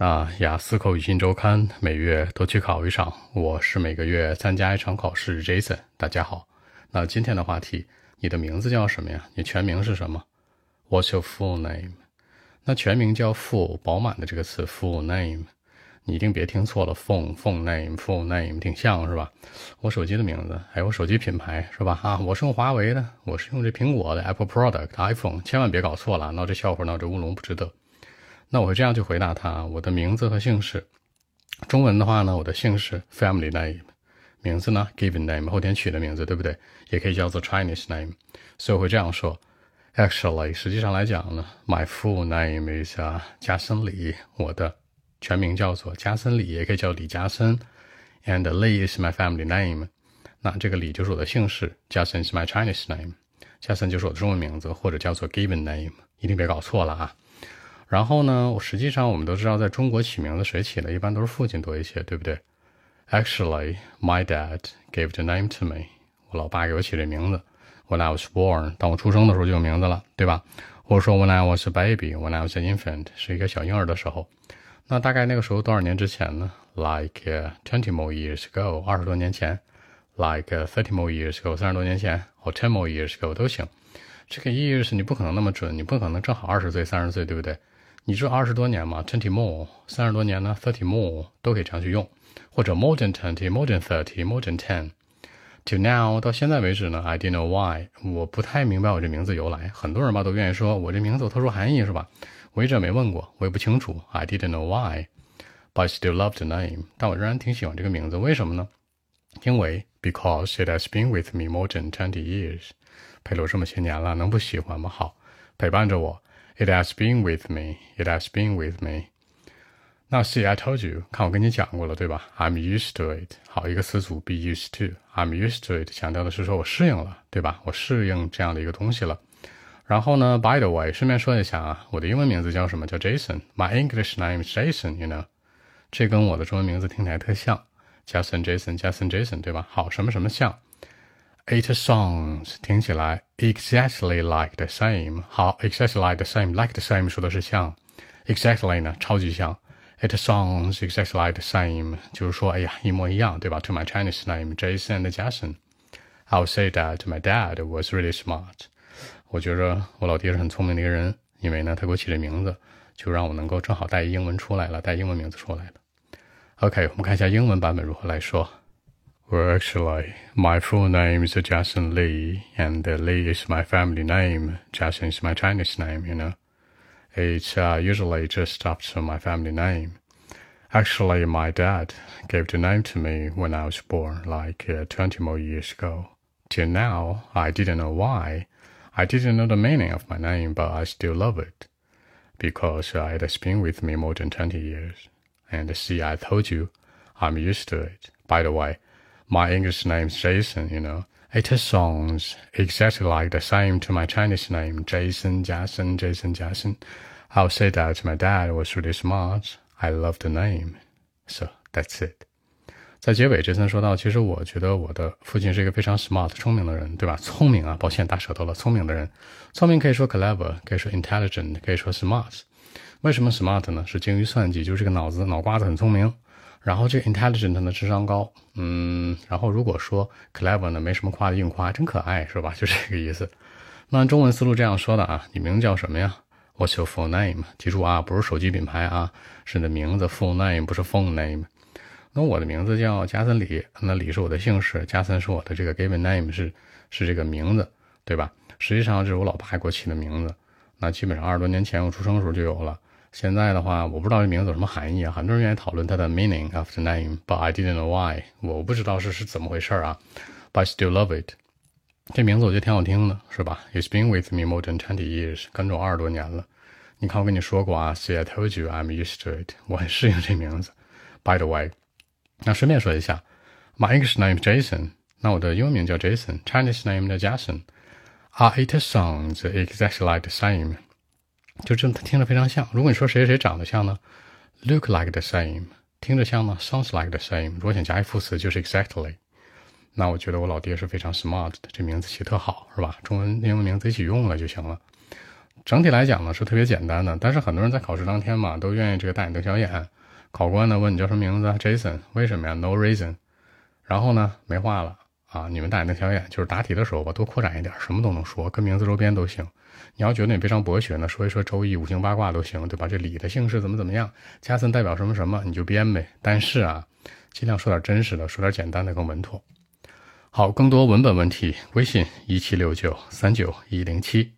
那雅思口语新周刊每月都去考一场，我是每个月参加一场考试。Jason，大家好。那今天的话题，你的名字叫什么呀？你全名是什么？What's your full name？那全名叫 full，饱满的这个词 full name，你一定别听错了，full full name，full name 挺像是吧？我手机的名字，还有我手机品牌是吧？啊，我是用华为的，我是用这苹果的 Apple product iPhone，千万别搞错了，闹这笑话闹这乌龙不值得。那我会这样去回答他：我的名字和姓氏。中文的话呢，我的姓氏 family name，名字呢 given name 后天取的名字，对不对？也可以叫做 Chinese name。所以我会这样说：Actually，实际上来讲呢，my full name is 啊加森李。我的全名叫做加森李，也可以叫李加森。And Li is my family name。那这个李就是我的姓氏，加森 is my Chinese name。加森就是我的中文名字，或者叫做 given name，一定别搞错了啊。然后呢，我实际上我们都知道，在中国起名字谁起的，一般都是父亲多一些，对不对？Actually, my dad gave the name to me。我老爸给我起这名字。When I was born，当我出生的时候就有名字了，对吧？或者说 When I was a baby，When I was an infant，是一个小婴儿的时候。那大概那个时候多少年之前呢？Like twenty more years ago，二十多年前。Like thirty more years ago，三十多年前。或 ten more years ago 都行。这个 years 你不可能那么准，你不可能正好二十岁、三十岁，对不对？你说二十多年嘛，twenty more，三十多年呢，thirty more 都可以这样去用，或者 more than twenty，more than thirty，more than ten。To now 到现在为止呢，I didn't know why，我不太明白我这名字由来。很多人吧都愿意说我这名字有特殊含义是吧？我一直没问过，我也不清楚。I didn't know why，but I still love the name。但我仍然挺喜欢这个名字，为什么呢？因为 because it has been with me more than twenty years，陪了我这么些年了，能不喜欢吗？好，陪伴着我。It has been with me. It has been with me. Now see, I told you，看我跟你讲过了，对吧？I'm used to it。好，一个词组 be used to。I'm used to it，强调的是说我适应了，对吧？我适应这样的一个东西了。然后呢，by the way，顺便说一下啊，我的英文名字叫什么？叫 Jason。My English name is Jason，you know。这跟我的中文名字听起来特像，Jason，Jason，Jason，Jason，对吧？好，什么什么像 ？It sounds 听起来 exactly like the same。好，exactly like the same，like the same 说的是像，exactly 呢超级像。It sounds exactly like the same，就是说，哎呀，一模一样，对吧？To my Chinese name Jason and Jason。I'll say that my dad was really smart。我觉着我老爹是很聪明的一个人，因为呢，他给我起这名字，就让我能够正好带英文出来了，带英文名字出来了。OK，我们看一下英文版本如何来说。 Well, actually, my full name is Jason Lee, and Lee is my family name. Jason is my Chinese name, you know. It's uh, usually just after my family name. Actually, my dad gave the name to me when I was born, like uh, 20 more years ago. Till now, I didn't know why. I didn't know the meaning of my name, but I still love it. Because uh, it has been with me more than 20 years. And see, I told you, I'm used to it. By the way, my English name is Jason, you know. It sounds exactly like the same to my Chinese name, Jason, Jason, Jason, Jason. I'll say that my dad was really smart. I love the name. So that's it. 在结尾，杰森说到，其实我觉得我的父亲是一个非常 smart、聪明的人，对吧？聪明啊，抱歉，大舌头了。聪明的人，聪明可以说 clever，可以说 intelligent，可以说 smart。为什么 smart 呢？是精于算计，就是这个脑子脑瓜子很聪明。 然后这个 intelligent 呢，智商高，嗯，然后如果说 clever 呢，没什么夸的硬夸，真可爱，是吧？就这个意思。那中文思路这样说的啊，你名叫什么呀？What's your full name？记住啊，不是手机品牌啊，是你的名字 full name，不是 phone name。那我的名字叫加森李，那李是我的姓氏，加森是我的这个 given name，是是这个名字，对吧？实际上这是我老爸给我起的名字，那基本上二十多年前我出生的时候就有了。现在的话，我不知道这名字有什么含义啊，很多人愿意讨论它的 meaning of the name，but I didn't know why，我不知道是是怎么回事啊，but I still love it。这名字我觉得挺好听的，是吧？It's been with me more than twenty years，跟着我二十多年了。你看我跟你说过啊，See I told you I'm used to it，我很适应这名字。By the way，那顺便说一下，My English name Jason，那我的英文名叫 Jason，Chinese name 叫 Jason。Ah, it sounds exactly like the same. 就这听着非常像。如果你说谁谁长得像呢？Look like the same，听着像呢？Sounds like the same。如果想加一副词，就是 exactly。那我觉得我老爹是非常 smart 的，这名字起特好，是吧？中文英文名字一起用了就行了。整体来讲呢是特别简单的，但是很多人在考试当天嘛都愿意这个大眼瞪小眼。考官呢问你叫什么名字？Jason，为什么呀？No reason。然后呢没话了啊！你们大眼瞪小眼，就是答题的时候吧，多扩展一点，什么都能说，跟名字周边都行。你要觉得你非常博学呢，说一说周易五行八卦都行，对吧？这李的姓氏怎么怎么样加森代表什么什么，你就编呗。但是啊，尽量说点真实的，说点简单的更稳妥。好，更多文本问题，微信一七六九三九一零七。